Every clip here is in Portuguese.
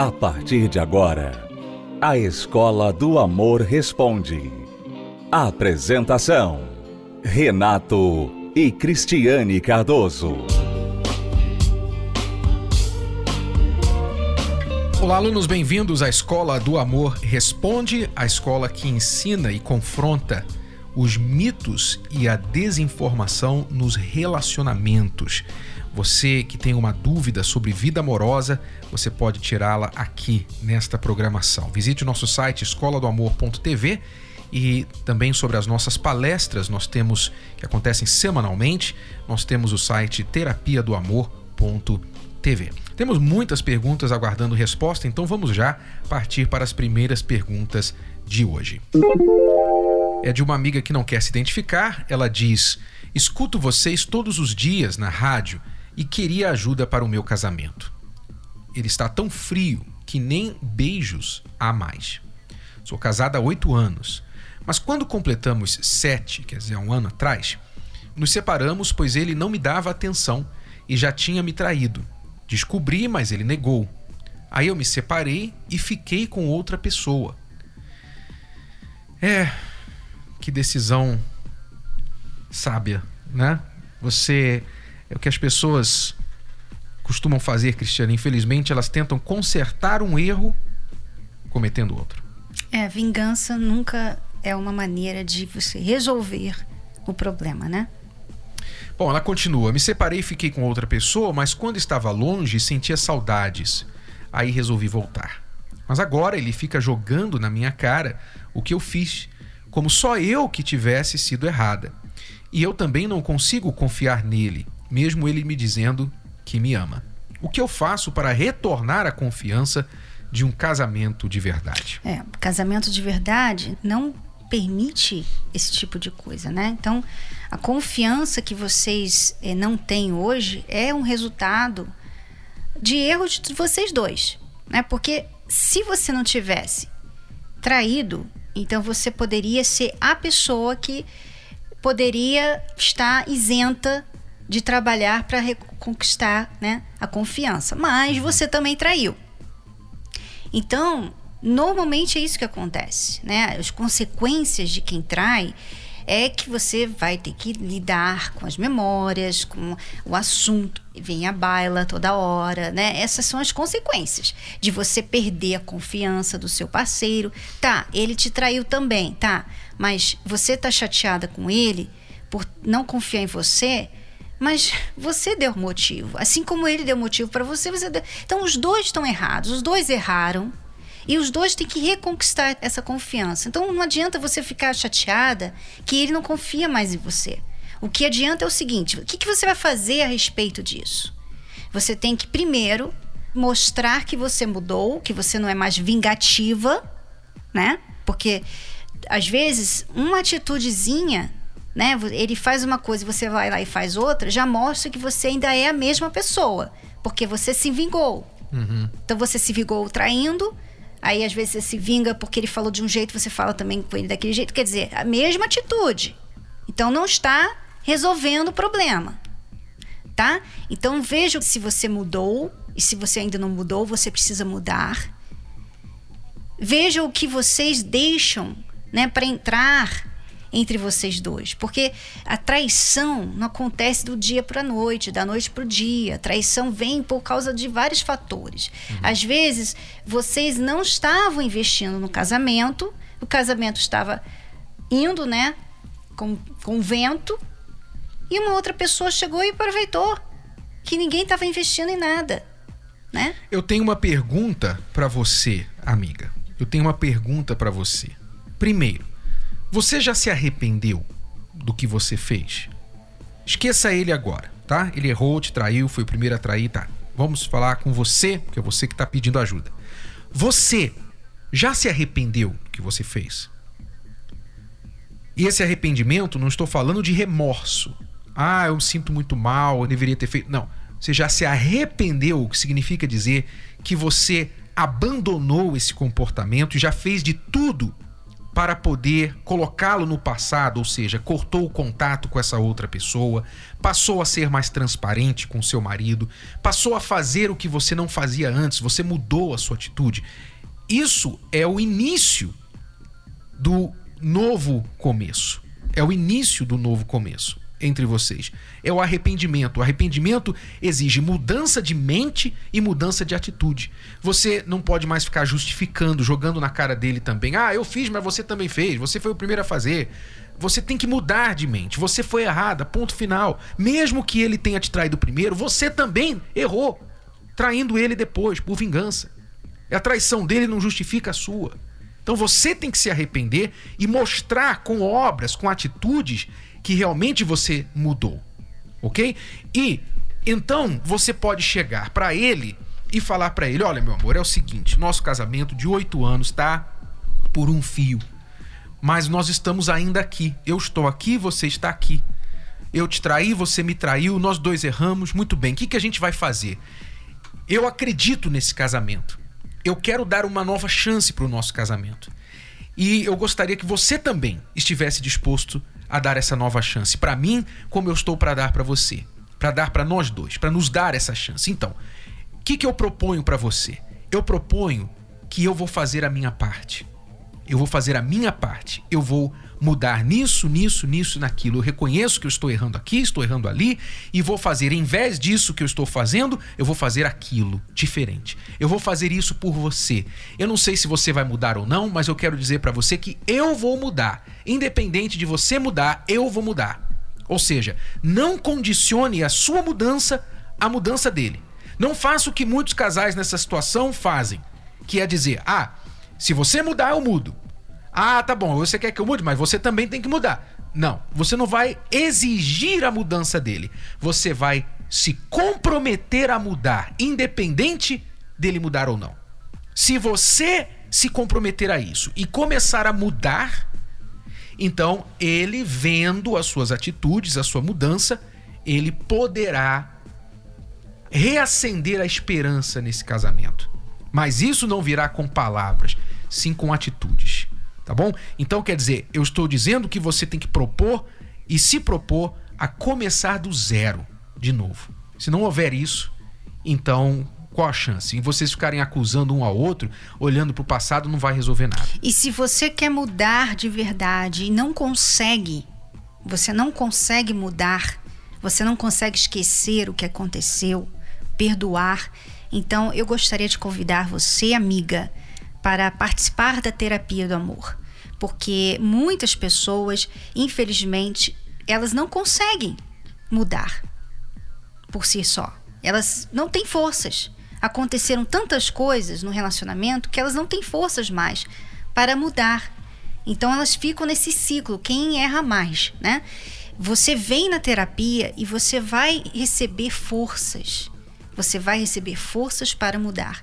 A partir de agora, a Escola do Amor Responde. Apresentação: Renato e Cristiane Cardoso. Olá, alunos, bem-vindos à Escola do Amor Responde, a escola que ensina e confronta os mitos e a desinformação nos relacionamentos. Você que tem uma dúvida sobre vida amorosa, você pode tirá-la aqui nesta programação. Visite o nosso site escoladoamor.tv e também sobre as nossas palestras, nós temos que acontecem semanalmente, nós temos o site terapia do amor.tv. Temos muitas perguntas aguardando resposta, então vamos já partir para as primeiras perguntas de hoje. É de uma amiga que não quer se identificar. Ela diz: Escuto vocês todos os dias na rádio e queria ajuda para o meu casamento. Ele está tão frio que nem beijos há mais. Sou casada há oito anos, mas quando completamos sete, quer dizer, um ano atrás, nos separamos pois ele não me dava atenção e já tinha me traído. Descobri, mas ele negou. Aí eu me separei e fiquei com outra pessoa. É, que decisão sábia, né? Você é o que as pessoas costumam fazer, Cristiane. Infelizmente, elas tentam consertar um erro cometendo outro. É, vingança nunca é uma maneira de você resolver o problema, né? Bom, ela continua. Me separei e fiquei com outra pessoa, mas quando estava longe sentia saudades. Aí resolvi voltar. Mas agora ele fica jogando na minha cara o que eu fiz, como só eu que tivesse sido errada. E eu também não consigo confiar nele mesmo ele me dizendo que me ama. O que eu faço para retornar a confiança de um casamento de verdade? É, casamento de verdade não permite esse tipo de coisa, né? Então, a confiança que vocês eh, não têm hoje é um resultado de erros de vocês dois, né? Porque se você não tivesse traído, então você poderia ser a pessoa que poderia estar isenta de trabalhar para reconquistar né, a confiança. Mas uhum. você também traiu. Então, normalmente é isso que acontece. Né? As consequências de quem trai é que você vai ter que lidar com as memórias, com o assunto, vem a baila toda hora, né? Essas são as consequências de você perder a confiança do seu parceiro. Tá, ele te traiu também, tá? Mas você tá chateada com ele por não confiar em você, mas você deu motivo. Assim como ele deu motivo para você, você deu... Então os dois estão errados, os dois erraram. E os dois têm que reconquistar essa confiança. Então não adianta você ficar chateada que ele não confia mais em você. O que adianta é o seguinte: o que, que você vai fazer a respeito disso? Você tem que primeiro mostrar que você mudou, que você não é mais vingativa, né? Porque às vezes uma atitudezinha né? Ele faz uma coisa e você vai lá e faz outra, já mostra que você ainda é a mesma pessoa, porque você se vingou. Uhum. Então você se vingou traindo, aí às vezes você se vinga porque ele falou de um jeito, você fala também com ele daquele jeito, quer dizer, a mesma atitude. Então não está resolvendo o problema. Tá? Então veja se você mudou e se você ainda não mudou, você precisa mudar. Veja o que vocês deixam, né, para entrar entre vocês dois. Porque a traição não acontece do dia para a noite, da noite para o dia. A traição vem por causa de vários fatores. Uhum. Às vezes, vocês não estavam investindo no casamento, o casamento estava indo, né, com, com vento, e uma outra pessoa chegou e aproveitou que ninguém estava investindo em nada. Né? Eu tenho uma pergunta para você, amiga. Eu tenho uma pergunta para você. Primeiro, você já se arrependeu do que você fez? Esqueça ele agora, tá? Ele errou, te traiu, foi o primeiro a trair, tá? Vamos falar com você, porque é você que está pedindo ajuda. Você já se arrependeu do que você fez? E esse arrependimento, não estou falando de remorso. Ah, eu me sinto muito mal, eu deveria ter feito. Não. Você já se arrependeu, o que significa dizer que você abandonou esse comportamento e já fez de tudo para poder colocá-lo no passado, ou seja, cortou o contato com essa outra pessoa, passou a ser mais transparente com seu marido, passou a fazer o que você não fazia antes, você mudou a sua atitude. Isso é o início do novo começo. É o início do novo começo entre vocês. É o arrependimento. O arrependimento exige mudança de mente e mudança de atitude. Você não pode mais ficar justificando, jogando na cara dele também. Ah, eu fiz, mas você também fez. Você foi o primeiro a fazer. Você tem que mudar de mente. Você foi errada, ponto final. Mesmo que ele tenha te traído primeiro, você também errou, traindo ele depois, por vingança. A traição dele não justifica a sua. Então você tem que se arrepender e mostrar com obras, com atitudes, que realmente você mudou. Ok? E então você pode chegar para ele e falar para ele: olha, meu amor, é o seguinte, nosso casamento de oito anos tá por um fio. Mas nós estamos ainda aqui. Eu estou aqui, você está aqui. Eu te traí, você me traiu, nós dois erramos. Muito bem, o que, que a gente vai fazer? Eu acredito nesse casamento. Eu quero dar uma nova chance para o nosso casamento. E eu gostaria que você também estivesse disposto a dar essa nova chance para mim, como eu estou para dar para você, para dar para nós dois, para nos dar essa chance. Então, o que, que eu proponho para você? Eu proponho que eu vou fazer a minha parte. Eu vou fazer a minha parte. Eu vou mudar nisso, nisso, nisso, naquilo. Eu reconheço que eu estou errando aqui, estou errando ali e vou fazer, em vez disso que eu estou fazendo, eu vou fazer aquilo diferente. Eu vou fazer isso por você. Eu não sei se você vai mudar ou não, mas eu quero dizer para você que eu vou mudar. Independente de você mudar, eu vou mudar. Ou seja, não condicione a sua mudança à mudança dele. Não faça o que muitos casais nessa situação fazem, que é dizer: "Ah, se você mudar, eu mudo. Ah, tá bom, você quer que eu mude, mas você também tem que mudar. Não, você não vai exigir a mudança dele. Você vai se comprometer a mudar, independente dele mudar ou não. Se você se comprometer a isso e começar a mudar, então ele vendo as suas atitudes, a sua mudança, ele poderá reacender a esperança nesse casamento. Mas isso não virá com palavras, sim com atitudes tá bom? Então quer dizer, eu estou dizendo que você tem que propor e se propor a começar do zero de novo. Se não houver isso, então qual a chance? E vocês ficarem acusando um ao outro, olhando para o passado, não vai resolver nada. E se você quer mudar de verdade e não consegue, você não consegue mudar, você não consegue esquecer o que aconteceu, perdoar, então eu gostaria de convidar você, amiga, para participar da terapia do amor porque muitas pessoas, infelizmente, elas não conseguem mudar por si só. Elas não têm forças. Aconteceram tantas coisas no relacionamento que elas não têm forças mais para mudar. Então elas ficam nesse ciclo, quem erra mais, né? Você vem na terapia e você vai receber forças. Você vai receber forças para mudar.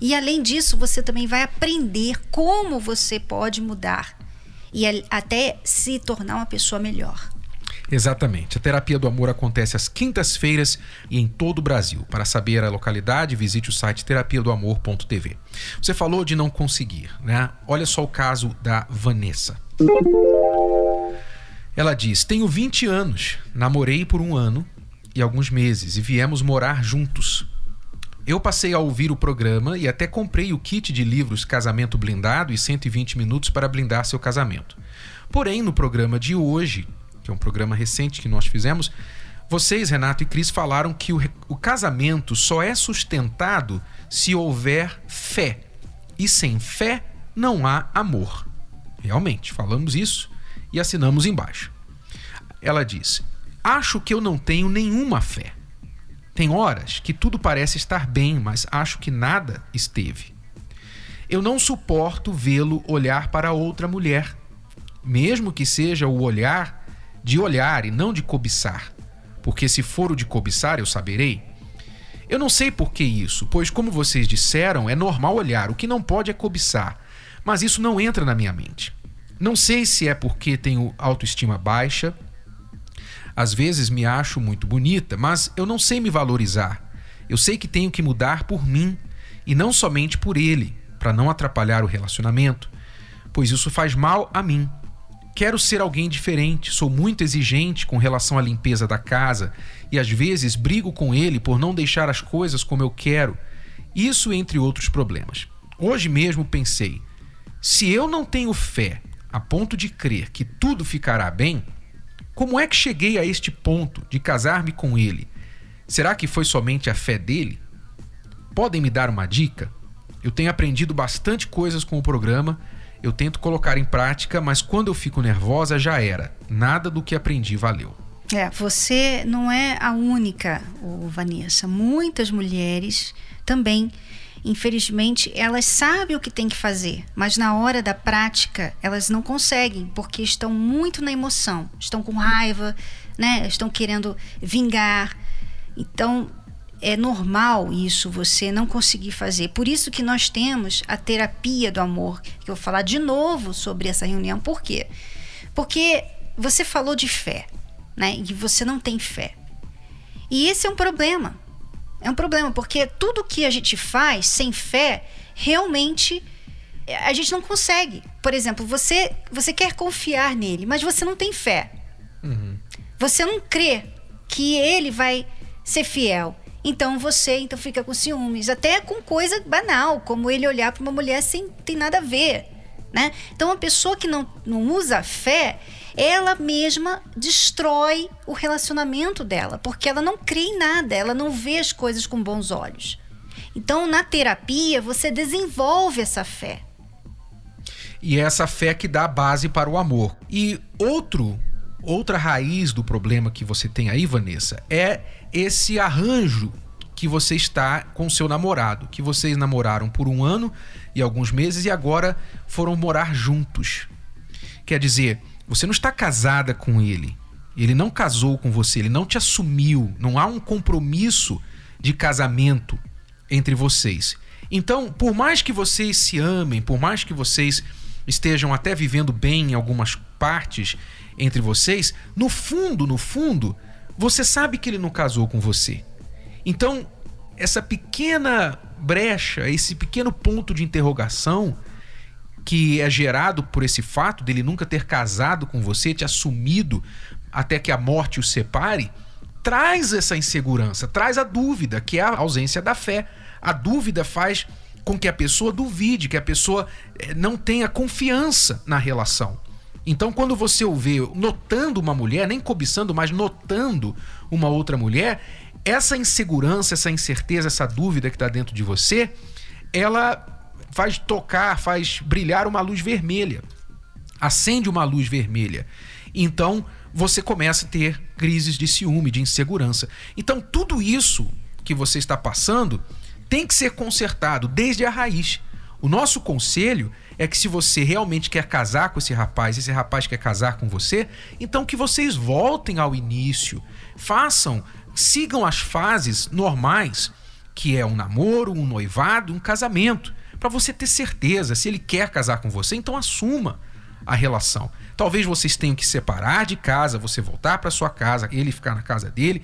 E além disso, você também vai aprender como você pode mudar e até se tornar uma pessoa melhor. Exatamente. A terapia do amor acontece às quintas-feiras e em todo o Brasil. Para saber a localidade, visite o site terapia do amor.tv. Você falou de não conseguir, né? Olha só o caso da Vanessa. Ela diz: Tenho 20 anos, namorei por um ano e alguns meses e viemos morar juntos. Eu passei a ouvir o programa e até comprei o kit de livros Casamento Blindado e 120 minutos para blindar seu casamento. Porém, no programa de hoje, que é um programa recente que nós fizemos, vocês, Renato e Cris, falaram que o, o casamento só é sustentado se houver fé. E sem fé não há amor. Realmente, falamos isso e assinamos embaixo. Ela diz: Acho que eu não tenho nenhuma fé. Tem horas que tudo parece estar bem, mas acho que nada esteve. Eu não suporto vê-lo olhar para outra mulher, mesmo que seja o olhar de olhar e não de cobiçar, porque se for o de cobiçar eu saberei. Eu não sei por que isso, pois, como vocês disseram, é normal olhar, o que não pode é cobiçar, mas isso não entra na minha mente. Não sei se é porque tenho autoestima baixa às vezes me acho muito bonita, mas eu não sei me valorizar. Eu sei que tenho que mudar por mim e não somente por ele, para não atrapalhar o relacionamento. pois isso faz mal a mim. Quero ser alguém diferente, sou muito exigente com relação à limpeza da casa e às vezes brigo com ele por não deixar as coisas como eu quero. Isso entre outros problemas. Hoje mesmo pensei: se eu não tenho fé a ponto de crer que tudo ficará bem, como é que cheguei a este ponto de casar-me com ele? Será que foi somente a fé dele? Podem me dar uma dica? Eu tenho aprendido bastante coisas com o programa, eu tento colocar em prática, mas quando eu fico nervosa já era. Nada do que aprendi valeu. É, você não é a única, Vanessa. Muitas mulheres também infelizmente, elas sabem o que tem que fazer, mas na hora da prática elas não conseguem, porque estão muito na emoção, estão com raiva, né? Estão querendo vingar. Então, é normal isso você não conseguir fazer. Por isso que nós temos a terapia do amor, que eu vou falar de novo sobre essa reunião. Por quê? Porque você falou de fé, né? E você não tem fé. E esse é um problema. É um problema, porque tudo que a gente faz sem fé, realmente a gente não consegue. Por exemplo, você, você quer confiar nele, mas você não tem fé. Uhum. Você não crê que ele vai ser fiel. Então você então fica com ciúmes, até com coisa banal, como ele olhar para uma mulher sem tem nada a ver, né? Então uma pessoa que não, não usa fé, ela mesma destrói o relacionamento dela, porque ela não crê em nada, ela não vê as coisas com bons olhos. Então, na terapia, você desenvolve essa fé. E é essa fé que dá base para o amor. E outro outra raiz do problema que você tem aí, Vanessa, é esse arranjo que você está com seu namorado, que vocês namoraram por um ano e alguns meses e agora foram morar juntos. Quer dizer, você não está casada com ele. Ele não casou com você, ele não te assumiu. Não há um compromisso de casamento entre vocês. Então, por mais que vocês se amem, por mais que vocês estejam até vivendo bem em algumas partes entre vocês, no fundo, no fundo, você sabe que ele não casou com você. Então, essa pequena brecha, esse pequeno ponto de interrogação que é gerado por esse fato dele nunca ter casado com você, te assumido até que a morte o separe, traz essa insegurança, traz a dúvida, que é a ausência da fé. A dúvida faz com que a pessoa duvide, que a pessoa eh, não tenha confiança na relação. Então, quando você o vê notando uma mulher, nem cobiçando, mas notando uma outra mulher, essa insegurança, essa incerteza, essa dúvida que está dentro de você, ela faz tocar, faz brilhar uma luz vermelha. Acende uma luz vermelha. Então você começa a ter crises de ciúme, de insegurança. Então tudo isso que você está passando tem que ser consertado desde a raiz. O nosso conselho é que se você realmente quer casar com esse rapaz, esse rapaz quer casar com você, então que vocês voltem ao início, façam, sigam as fases normais, que é um namoro, um noivado, um casamento para você ter certeza se ele quer casar com você, então assuma a relação. Talvez vocês tenham que separar de casa, você voltar para sua casa, ele ficar na casa dele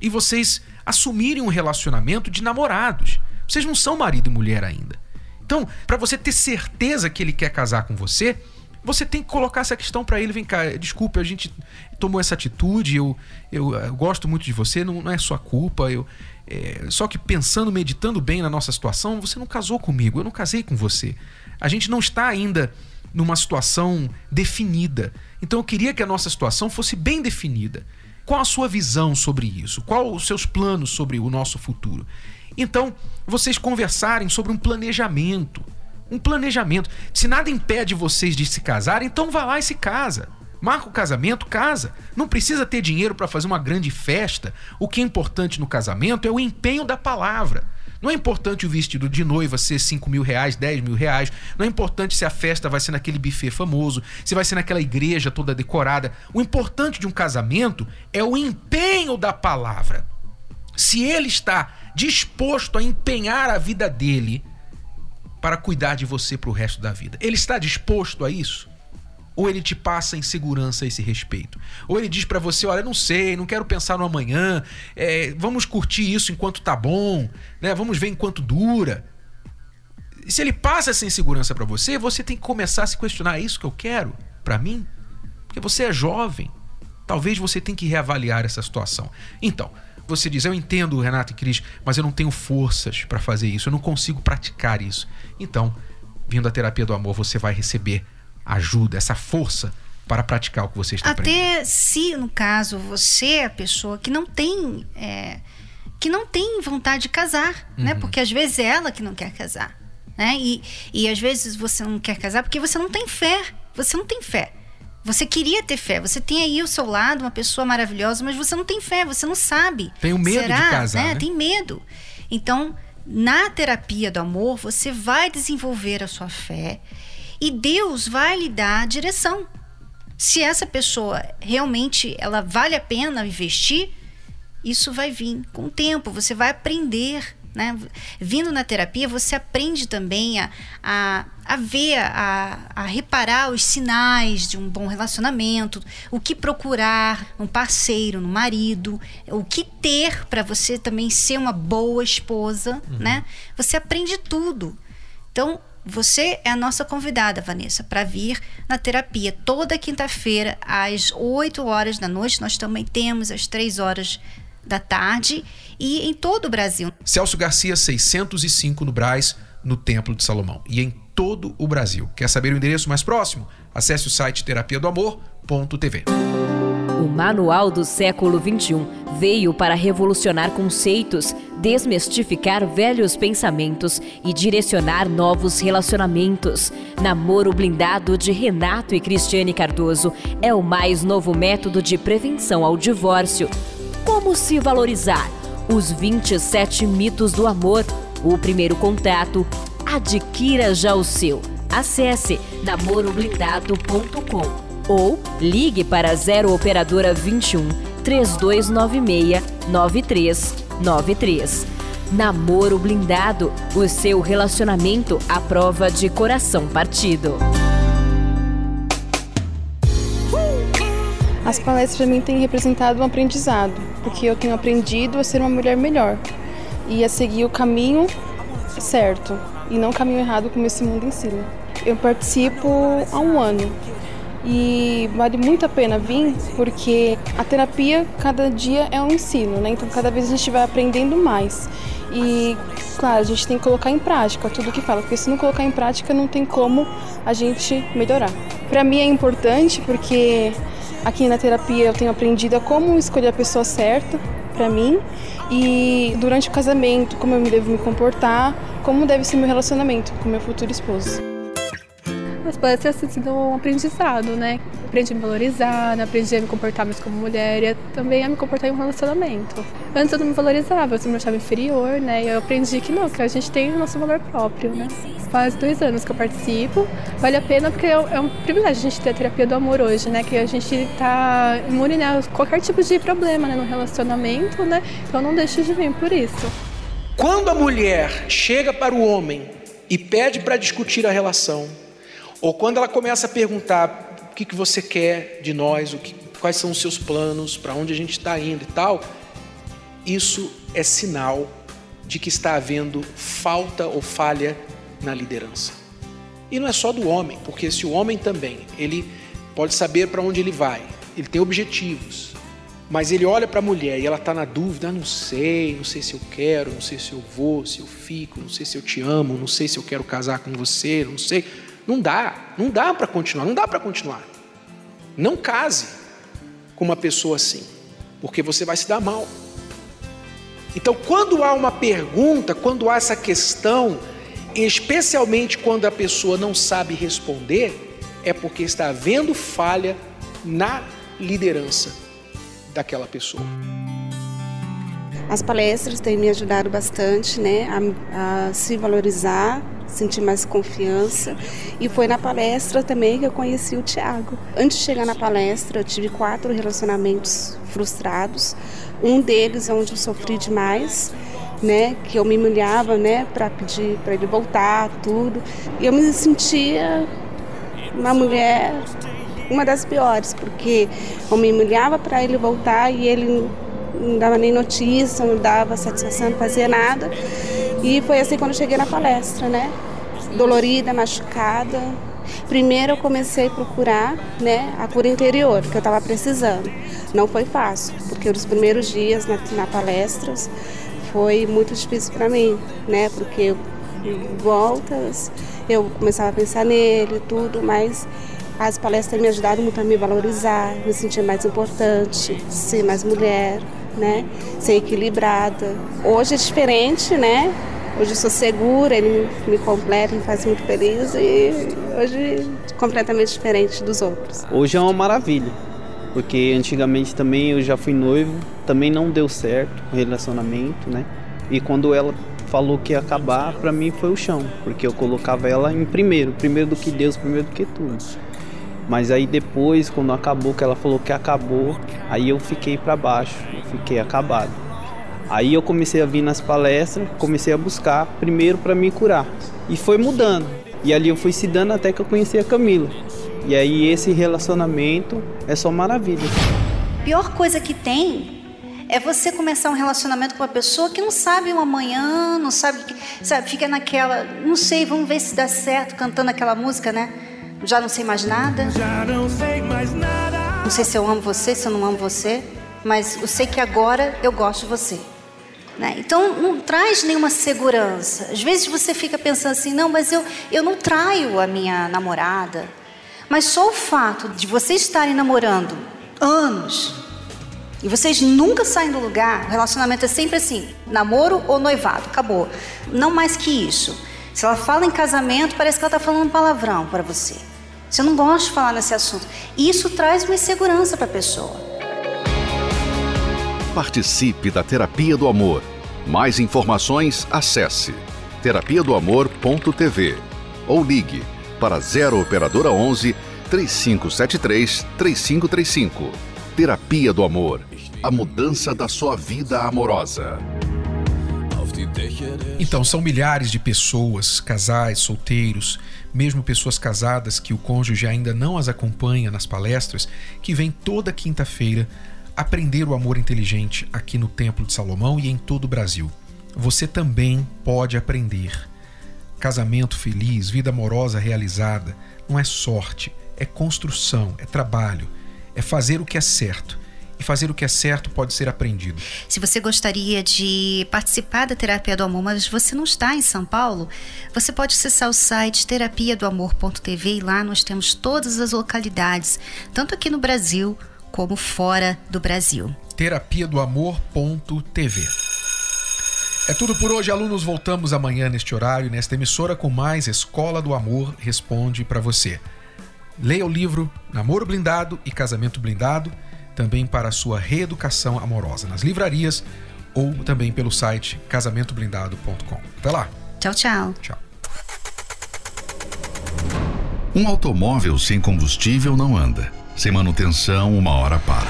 e vocês assumirem um relacionamento de namorados. Vocês não são marido e mulher ainda. Então, para você ter certeza que ele quer casar com você, você tem que colocar essa questão para ele, vem cá, desculpe, a gente tomou essa atitude, eu, eu, eu gosto muito de você, não, não é sua culpa, eu, é, só que pensando, meditando bem na nossa situação, você não casou comigo, eu não casei com você. A gente não está ainda numa situação definida. Então eu queria que a nossa situação fosse bem definida. Qual a sua visão sobre isso? Qual os seus planos sobre o nosso futuro? Então, vocês conversarem sobre um planejamento. Um planejamento. Se nada impede vocês de se casar, então vá lá e se casa. Marca o casamento, casa. Não precisa ter dinheiro para fazer uma grande festa. O que é importante no casamento é o empenho da palavra. Não é importante o vestido de noiva ser 5 mil reais, 10 mil reais. Não é importante se a festa vai ser naquele buffet famoso, se vai ser naquela igreja toda decorada. O importante de um casamento é o empenho da palavra. Se ele está disposto a empenhar a vida dele para cuidar de você para o resto da vida, ele está disposto a isso? Ou ele te passa insegurança a esse respeito? Ou ele diz para você: olha, não sei, não quero pensar no amanhã, é, vamos curtir isso enquanto tá bom, né? vamos ver enquanto dura. se ele passa essa insegurança para você, você tem que começar a se questionar: é isso que eu quero para mim? Porque você é jovem. Talvez você tenha que reavaliar essa situação. Então, você diz: Eu entendo, Renato e Cris, mas eu não tenho forças para fazer isso, eu não consigo praticar isso. Então, vindo à terapia do amor, você vai receber ajuda, essa força para praticar o que você está Até aprendendo. Até se, no caso, você é a pessoa que não tem. É, que não tem vontade de casar, né? uhum. né? Porque às vezes é ela que não quer casar. Né? E, e às vezes você não quer casar porque você não tem fé. Você não tem fé. Você queria ter fé. Você tem aí ao seu lado uma pessoa maravilhosa, mas você não tem fé, você não sabe. Tem o medo Será? de casar. Né? né? Tem medo. Então, na terapia do amor, você vai desenvolver a sua fé e Deus vai lhe dar a direção. Se essa pessoa realmente ela vale a pena investir, isso vai vir com o tempo, você vai aprender né? Vindo na terapia, você aprende também a, a, a ver, a, a reparar os sinais de um bom relacionamento, o que procurar um parceiro, no um marido, o que ter para você também ser uma boa esposa, uhum. né? Você aprende tudo. Então, você é a nossa convidada, Vanessa, para vir na terapia toda quinta-feira, às 8 horas da noite. Nós também temos às 3 horas da tarde e em todo o Brasil. Celso Garcia 605 no Braz, no Templo de Salomão e em todo o Brasil. Quer saber o endereço mais próximo? Acesse o site terapia do amor.tv. O Manual do Século XXI veio para revolucionar conceitos, desmistificar velhos pensamentos e direcionar novos relacionamentos. Namoro Blindado de Renato e Cristiane Cardoso é o mais novo método de prevenção ao divórcio. Como se valorizar? Os 27 mitos do amor. O primeiro contato. Adquira já o seu. Acesse namoroblindado.com ou ligue para 0 operadora 21 3296 9393. Namoro Blindado, o seu relacionamento à prova de coração partido. As palestras para mim têm representado um aprendizado, porque eu tenho aprendido a ser uma mulher melhor e a seguir o caminho certo e não o caminho errado como esse mundo ensina. Eu participo há um ano e vale muito a pena vir porque a terapia cada dia é um ensino, né? Então cada vez a gente vai aprendendo mais. E claro, a gente tem que colocar em prática tudo que fala, porque se não colocar em prática não tem como a gente melhorar. Para mim é importante porque Aqui na terapia eu tenho aprendido a como escolher a pessoa certa para mim e durante o casamento, como eu devo me comportar, como deve ser meu relacionamento com meu futuro esposo. As palestras têm sido um aprendizado, né? Aprendi a me valorizar, aprendi a me comportar mais como mulher e também a me comportar em um relacionamento. Antes eu não me valorizava, eu me achava inferior, né? E eu aprendi que não, que a gente tem o nosso valor próprio, né? Faz dois anos que eu participo, vale a pena porque é um privilégio a gente ter a terapia do amor hoje, né? Que a gente tá imune a qualquer tipo de problema né? no relacionamento, né? Então não deixe de vir por isso. Quando a mulher chega para o homem e pede para discutir a relação, ou quando ela começa a perguntar o que, que você quer de nós, o que, quais são os seus planos, para onde a gente está indo e tal, isso é sinal de que está havendo falta ou falha na liderança. E não é só do homem, porque se o homem também, ele pode saber para onde ele vai, ele tem objetivos, mas ele olha para a mulher e ela está na dúvida, ah, não sei, não sei se eu quero, não sei se eu vou, se eu fico, não sei se eu te amo, não sei se eu quero casar com você, não sei. Não dá, não dá para continuar, não dá para continuar. Não case com uma pessoa assim, porque você vai se dar mal. Então, quando há uma pergunta, quando há essa questão, especialmente quando a pessoa não sabe responder, é porque está havendo falha na liderança daquela pessoa. As palestras têm me ajudado bastante né, a, a se valorizar, sentir mais confiança. E foi na palestra também que eu conheci o Tiago. Antes de chegar na palestra, eu tive quatro relacionamentos frustrados. Um deles é onde eu sofri demais, né, que eu me humilhava, né, para pedir para ele voltar, tudo. E eu me sentia uma mulher uma das piores, porque eu me humilhava para ele voltar e ele não dava nem notícia, não dava satisfação, não fazia nada. E foi assim quando eu cheguei na palestra, né? dolorida, machucada. Primeiro eu comecei a procurar né, a cura interior, que eu estava precisando. Não foi fácil, porque os primeiros dias na, na palestras foi muito difícil para mim, né? Porque voltas, eu começava a pensar nele tudo, mas as palestras me ajudaram muito a me valorizar, me sentir mais importante, ser mais mulher, né? Ser equilibrada. Hoje é diferente, né? Hoje eu sou segura, ele me completa, me faz muito feliz e hoje completamente diferente dos outros. Hoje é uma maravilha, porque antigamente também eu já fui noivo, também não deu certo o relacionamento, né? E quando ela falou que ia acabar, para mim foi o chão, porque eu colocava ela em primeiro, primeiro do que Deus, primeiro do que tudo. Mas aí depois, quando acabou, que ela falou que acabou, aí eu fiquei para baixo, eu fiquei acabado. Aí eu comecei a vir nas palestras, comecei a buscar primeiro para me curar. E foi mudando. E ali eu fui se dando até que eu conheci a Camila. E aí esse relacionamento é só maravilha. Pior coisa que tem é você começar um relacionamento com uma pessoa que não sabe o amanhã, não sabe, sabe, fica naquela, não sei, vamos ver se dá certo cantando aquela música, né? Já não sei mais nada. Já não sei mais nada. Não sei se eu amo você, se eu não amo você, mas eu sei que agora eu gosto de você. Né? Então, não traz nenhuma segurança. Às vezes você fica pensando assim: não, mas eu, eu não traio a minha namorada. Mas só o fato de vocês estarem namorando anos e vocês nunca saem do lugar, o relacionamento é sempre assim: namoro ou noivado, acabou. Não mais que isso. Se ela fala em casamento, parece que ela está falando palavrão para você. Você não gosta de falar nesse assunto. E isso traz uma insegurança para a pessoa. Participe da Terapia do Amor. Mais informações, acesse terapia do amor.tv ou ligue para 0 operadora 11 3573 3535. Terapia do Amor. A mudança da sua vida amorosa. Então, são milhares de pessoas, casais, solteiros, mesmo pessoas casadas que o cônjuge ainda não as acompanha nas palestras, que vêm toda quinta-feira aprender o amor inteligente aqui no Templo de Salomão e em todo o Brasil. Você também pode aprender. Casamento feliz, vida amorosa realizada, não é sorte, é construção, é trabalho, é fazer o que é certo. E fazer o que é certo pode ser aprendido. Se você gostaria de participar da Terapia do Amor, mas você não está em São Paulo, você pode acessar o site terapia do amor.tv e lá nós temos todas as localidades, tanto aqui no Brasil como fora do Brasil. Terapia do Amor.tv. É tudo por hoje, alunos. Voltamos amanhã neste horário, nesta emissora, com mais Escola do Amor Responde para você. Leia o livro Namoro Blindado e Casamento Blindado, também para a sua reeducação amorosa, nas livrarias ou também pelo site casamentoblindado.com. Até lá. Tchau, tchau. Tchau. Um automóvel sem combustível não anda. Sem manutenção, uma hora para.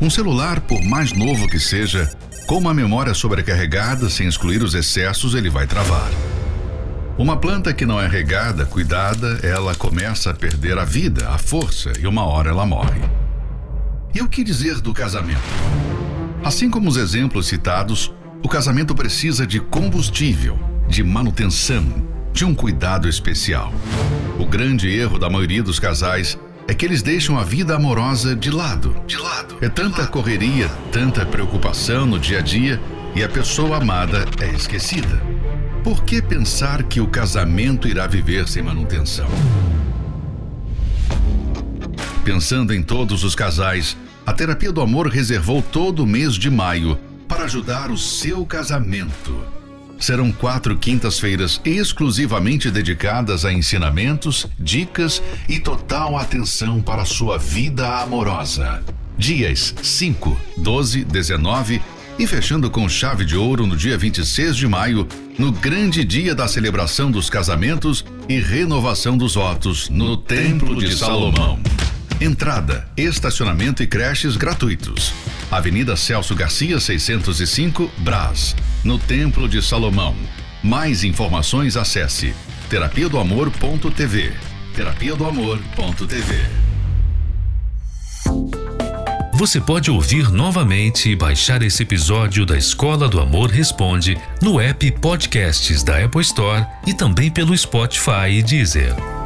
Um celular, por mais novo que seja, com uma memória sobrecarregada, sem excluir os excessos, ele vai travar. Uma planta que não é regada, cuidada, ela começa a perder a vida, a força e uma hora ela morre. E o que dizer do casamento? Assim como os exemplos citados, o casamento precisa de combustível, de manutenção, de um cuidado especial. O grande erro da maioria dos casais é que eles deixam a vida amorosa de lado. De lado. É tanta correria, tanta preocupação no dia a dia e a pessoa amada é esquecida. Por que pensar que o casamento irá viver sem manutenção? Pensando em todos os casais, a Terapia do Amor reservou todo o mês de maio para ajudar o seu casamento serão quatro quintas-feiras exclusivamente dedicadas a ensinamentos, dicas e total atenção para sua vida amorosa. Dias 5, 12, 19 e fechando com chave de ouro no dia 26 de maio, no grande dia da celebração dos casamentos e renovação dos votos no Templo de Salomão. Entrada, estacionamento e creches gratuitos. Avenida Celso Garcia, 605, Brás, no Templo de Salomão. Mais informações acesse terapia do amor.tv. Terapia do amor.tv. Você pode ouvir novamente e baixar esse episódio da Escola do Amor Responde no app Podcasts da Apple Store e também pelo Spotify e Deezer.